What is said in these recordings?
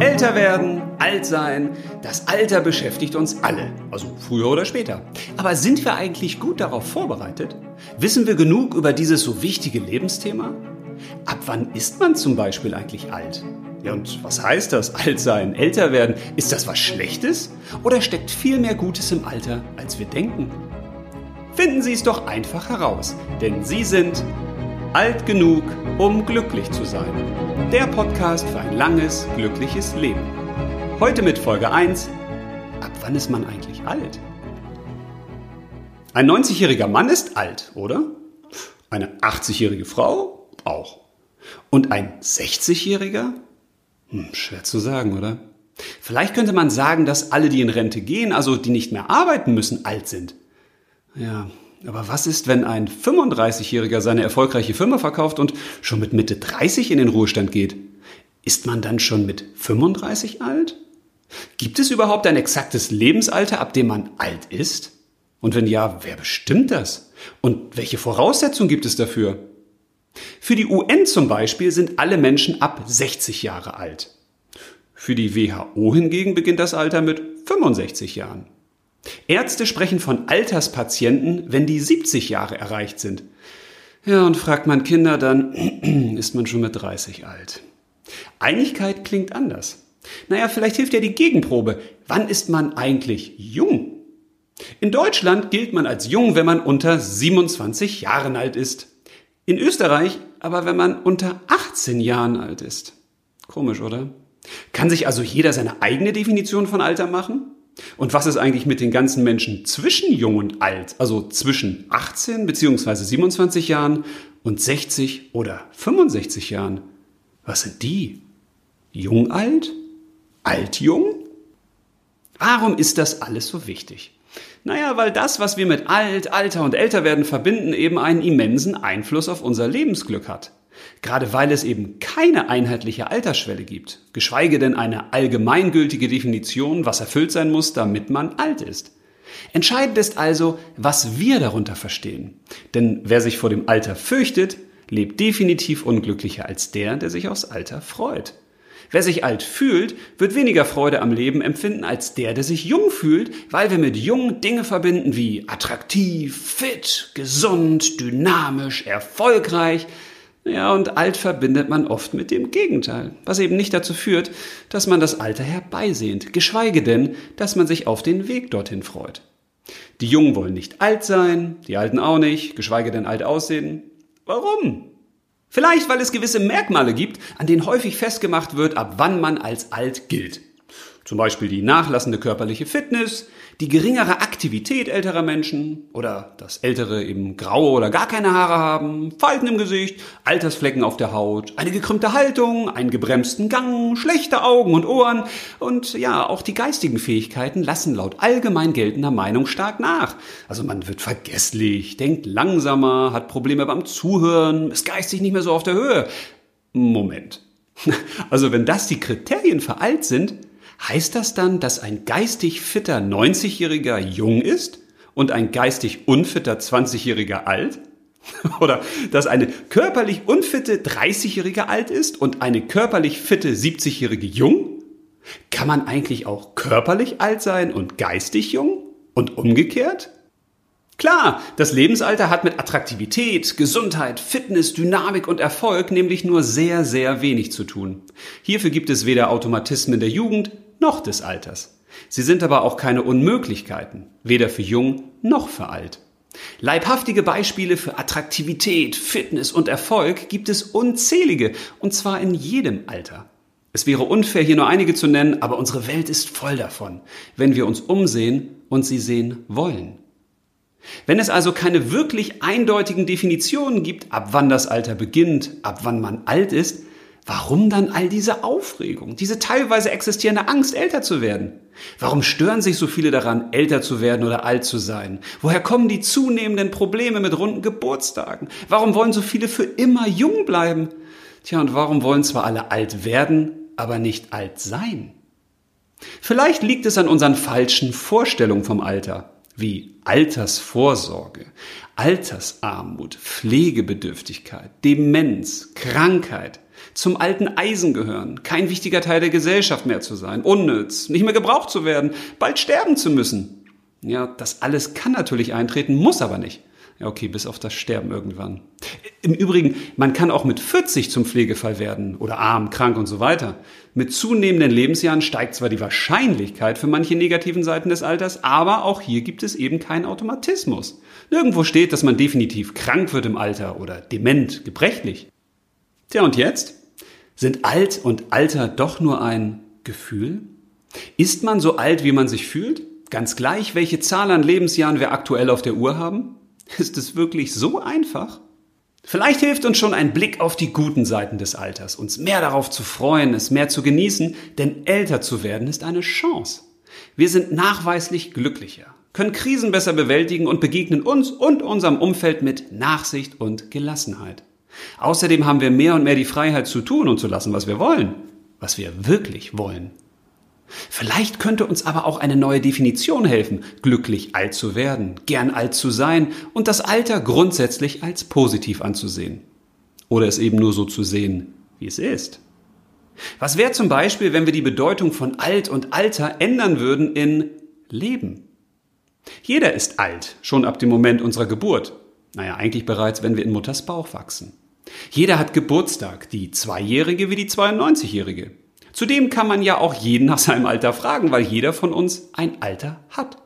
Älter werden, alt sein, das Alter beschäftigt uns alle, also früher oder später. Aber sind wir eigentlich gut darauf vorbereitet? Wissen wir genug über dieses so wichtige Lebensthema? Ab wann ist man zum Beispiel eigentlich alt? Ja, und was heißt das? Alt sein, älter werden? Ist das was Schlechtes? Oder steckt viel mehr Gutes im Alter, als wir denken? Finden Sie es doch einfach heraus, denn Sie sind alt genug, um glücklich zu sein. Der Podcast für ein langes, glückliches Leben. Heute mit Folge 1. Ab wann ist man eigentlich alt? Ein 90-jähriger Mann ist alt, oder? Eine 80-jährige Frau auch. Und ein 60-jähriger? Hm, schwer zu sagen, oder? Vielleicht könnte man sagen, dass alle, die in Rente gehen, also die nicht mehr arbeiten müssen, alt sind. Ja, aber was ist, wenn ein 35-Jähriger seine erfolgreiche Firma verkauft und schon mit Mitte 30 in den Ruhestand geht? Ist man dann schon mit 35 alt? Gibt es überhaupt ein exaktes Lebensalter, ab dem man alt ist? Und wenn ja, wer bestimmt das? Und welche Voraussetzungen gibt es dafür? Für die UN zum Beispiel sind alle Menschen ab 60 Jahre alt. Für die WHO hingegen beginnt das Alter mit 65 Jahren. Ärzte sprechen von Alterspatienten, wenn die 70 Jahre erreicht sind. Ja, und fragt man Kinder, dann ist man schon mit 30 alt. Einigkeit klingt anders. Naja, vielleicht hilft ja die Gegenprobe. Wann ist man eigentlich jung? In Deutschland gilt man als jung, wenn man unter 27 Jahren alt ist. In Österreich aber, wenn man unter 18 Jahren alt ist. Komisch, oder? Kann sich also jeder seine eigene Definition von Alter machen? Und was ist eigentlich mit den ganzen Menschen zwischen jung und alt, also zwischen 18 bzw. 27 Jahren und 60 oder 65 Jahren? Was sind die? Jung alt? Alt jung? Warum ist das alles so wichtig? Naja, weil das, was wir mit alt, Alter und Älterwerden verbinden, eben einen immensen Einfluss auf unser Lebensglück hat. Gerade weil es eben keine einheitliche Altersschwelle gibt, geschweige denn eine allgemeingültige Definition, was erfüllt sein muss, damit man alt ist. Entscheidend ist also, was wir darunter verstehen. Denn wer sich vor dem Alter fürchtet, lebt definitiv unglücklicher als der, der sich aufs Alter freut. Wer sich alt fühlt, wird weniger Freude am Leben empfinden als der, der sich jung fühlt, weil wir mit jung Dinge verbinden wie attraktiv, fit, gesund, dynamisch, erfolgreich, ja, und alt verbindet man oft mit dem Gegenteil, was eben nicht dazu führt, dass man das Alter herbeisehnt, geschweige denn, dass man sich auf den Weg dorthin freut. Die Jungen wollen nicht alt sein, die Alten auch nicht, geschweige denn alt aussehen. Warum? Vielleicht, weil es gewisse Merkmale gibt, an denen häufig festgemacht wird, ab wann man als alt gilt. Zum Beispiel die nachlassende körperliche Fitness, die geringere Aktivität älterer Menschen oder dass Ältere eben graue oder gar keine Haare haben, Falten im Gesicht, Altersflecken auf der Haut, eine gekrümmte Haltung, einen gebremsten Gang, schlechte Augen und Ohren und ja, auch die geistigen Fähigkeiten lassen laut allgemein geltender Meinung stark nach. Also man wird vergesslich, denkt langsamer, hat Probleme beim Zuhören, ist geistig nicht mehr so auf der Höhe. Moment. Also wenn das die Kriterien für alt sind, Heißt das dann, dass ein geistig fitter 90-Jähriger jung ist und ein geistig unfitter 20-Jähriger alt? Oder dass eine körperlich unfitte 30-Jährige alt ist und eine körperlich fitte 70-Jährige jung? Kann man eigentlich auch körperlich alt sein und geistig jung? Und umgekehrt? Klar, das Lebensalter hat mit Attraktivität, Gesundheit, Fitness, Dynamik und Erfolg nämlich nur sehr, sehr wenig zu tun. Hierfür gibt es weder Automatismen der Jugend noch des Alters. Sie sind aber auch keine Unmöglichkeiten, weder für jung noch für alt. Leibhaftige Beispiele für Attraktivität, Fitness und Erfolg gibt es unzählige, und zwar in jedem Alter. Es wäre unfair, hier nur einige zu nennen, aber unsere Welt ist voll davon, wenn wir uns umsehen und sie sehen wollen. Wenn es also keine wirklich eindeutigen Definitionen gibt, ab wann das Alter beginnt, ab wann man alt ist, Warum dann all diese Aufregung, diese teilweise existierende Angst, älter zu werden? Warum stören sich so viele daran, älter zu werden oder alt zu sein? Woher kommen die zunehmenden Probleme mit runden Geburtstagen? Warum wollen so viele für immer jung bleiben? Tja, und warum wollen zwar alle alt werden, aber nicht alt sein? Vielleicht liegt es an unseren falschen Vorstellungen vom Alter, wie Altersvorsorge, Altersarmut, Pflegebedürftigkeit, Demenz, Krankheit – zum alten Eisen gehören, kein wichtiger Teil der Gesellschaft mehr zu sein, unnütz, nicht mehr gebraucht zu werden, bald sterben zu müssen. Ja, das alles kann natürlich eintreten, muss aber nicht. Ja, okay, bis auf das Sterben irgendwann. Im Übrigen, man kann auch mit 40 zum Pflegefall werden oder arm, krank und so weiter. Mit zunehmenden Lebensjahren steigt zwar die Wahrscheinlichkeit für manche negativen Seiten des Alters, aber auch hier gibt es eben keinen Automatismus. Nirgendwo steht, dass man definitiv krank wird im Alter oder dement, gebrechlich. Tja, und jetzt? Sind alt und Alter doch nur ein Gefühl? Ist man so alt, wie man sich fühlt? Ganz gleich, welche Zahl an Lebensjahren wir aktuell auf der Uhr haben? Ist es wirklich so einfach? Vielleicht hilft uns schon ein Blick auf die guten Seiten des Alters, uns mehr darauf zu freuen, es mehr zu genießen, denn älter zu werden ist eine Chance. Wir sind nachweislich glücklicher, können Krisen besser bewältigen und begegnen uns und unserem Umfeld mit Nachsicht und Gelassenheit. Außerdem haben wir mehr und mehr die Freiheit zu tun und zu lassen, was wir wollen, was wir wirklich wollen. Vielleicht könnte uns aber auch eine neue Definition helfen, glücklich alt zu werden, gern alt zu sein und das Alter grundsätzlich als positiv anzusehen. Oder es eben nur so zu sehen, wie es ist. Was wäre zum Beispiel, wenn wir die Bedeutung von alt und Alter ändern würden in Leben? Jeder ist alt, schon ab dem Moment unserer Geburt. Naja, eigentlich bereits, wenn wir in Mutters Bauch wachsen. Jeder hat Geburtstag, die Zweijährige wie die 92-Jährige. Zudem kann man ja auch jeden nach seinem Alter fragen, weil jeder von uns ein Alter hat.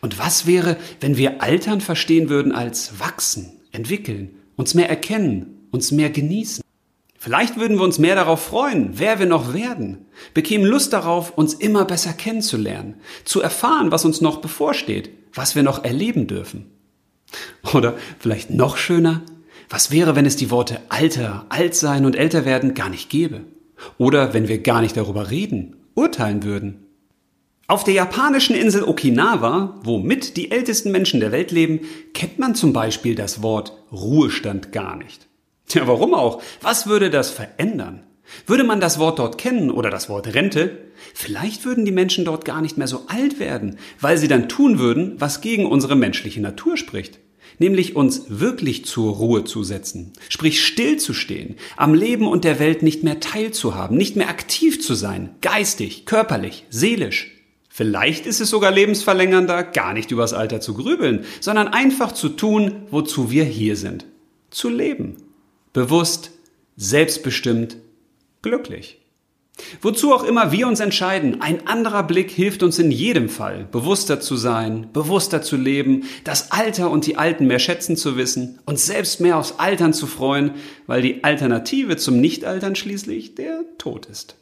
Und was wäre, wenn wir Altern verstehen würden als wachsen, entwickeln, uns mehr erkennen, uns mehr genießen? Vielleicht würden wir uns mehr darauf freuen, wer wir noch werden, bekämen Lust darauf, uns immer besser kennenzulernen, zu erfahren, was uns noch bevorsteht, was wir noch erleben dürfen. Oder vielleicht noch schöner, was wäre, wenn es die Worte Alter, Altsein und älter werden gar nicht gäbe? Oder wenn wir gar nicht darüber reden, urteilen würden. Auf der japanischen Insel Okinawa, wo mit die ältesten Menschen der Welt leben, kennt man zum Beispiel das Wort Ruhestand gar nicht. Tja, warum auch? Was würde das verändern? Würde man das Wort dort kennen oder das Wort Rente, vielleicht würden die Menschen dort gar nicht mehr so alt werden, weil sie dann tun würden, was gegen unsere menschliche Natur spricht nämlich uns wirklich zur Ruhe zu setzen, sprich stillzustehen, am Leben und der Welt nicht mehr teilzuhaben, nicht mehr aktiv zu sein, geistig, körperlich, seelisch. Vielleicht ist es sogar lebensverlängernder, gar nicht übers Alter zu grübeln, sondern einfach zu tun, wozu wir hier sind. Zu leben. Bewusst, selbstbestimmt, glücklich. Wozu auch immer wir uns entscheiden, ein anderer Blick hilft uns in jedem Fall, bewusster zu sein, bewusster zu leben, das Alter und die Alten mehr schätzen zu wissen, uns selbst mehr aufs Altern zu freuen, weil die Alternative zum Nichtaltern schließlich der Tod ist.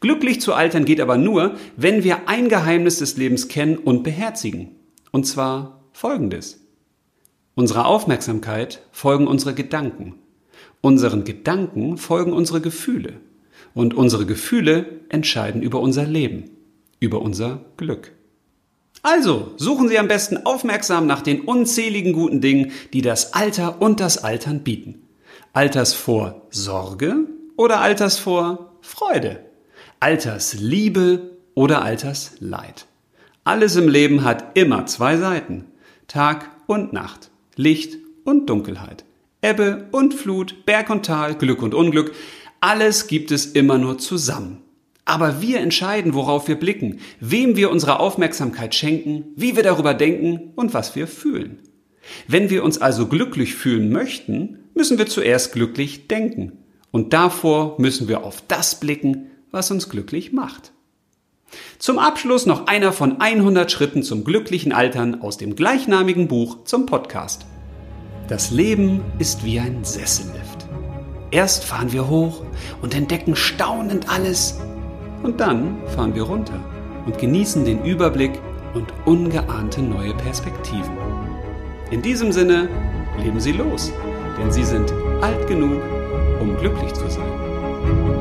Glücklich zu altern geht aber nur, wenn wir ein Geheimnis des Lebens kennen und beherzigen. Und zwar folgendes. Unserer Aufmerksamkeit folgen unsere Gedanken. Unseren Gedanken folgen unsere Gefühle. Und unsere Gefühle entscheiden über unser Leben, über unser Glück. Also suchen Sie am besten aufmerksam nach den unzähligen guten Dingen, die das Alter und das Altern bieten. Alters vor Sorge oder Alters vor Freude. Altersliebe oder Altersleid. Alles im Leben hat immer zwei Seiten. Tag und Nacht. Licht und Dunkelheit. Ebbe und Flut, Berg und Tal, Glück und Unglück. Alles gibt es immer nur zusammen. Aber wir entscheiden, worauf wir blicken, wem wir unsere Aufmerksamkeit schenken, wie wir darüber denken und was wir fühlen. Wenn wir uns also glücklich fühlen möchten, müssen wir zuerst glücklich denken. Und davor müssen wir auf das blicken, was uns glücklich macht. Zum Abschluss noch einer von 100 Schritten zum glücklichen Altern aus dem gleichnamigen Buch zum Podcast. Das Leben ist wie ein Sessellift. Erst fahren wir hoch und entdecken staunend alles. Und dann fahren wir runter und genießen den Überblick und ungeahnte neue Perspektiven. In diesem Sinne, leben Sie los, denn Sie sind alt genug, um glücklich zu sein.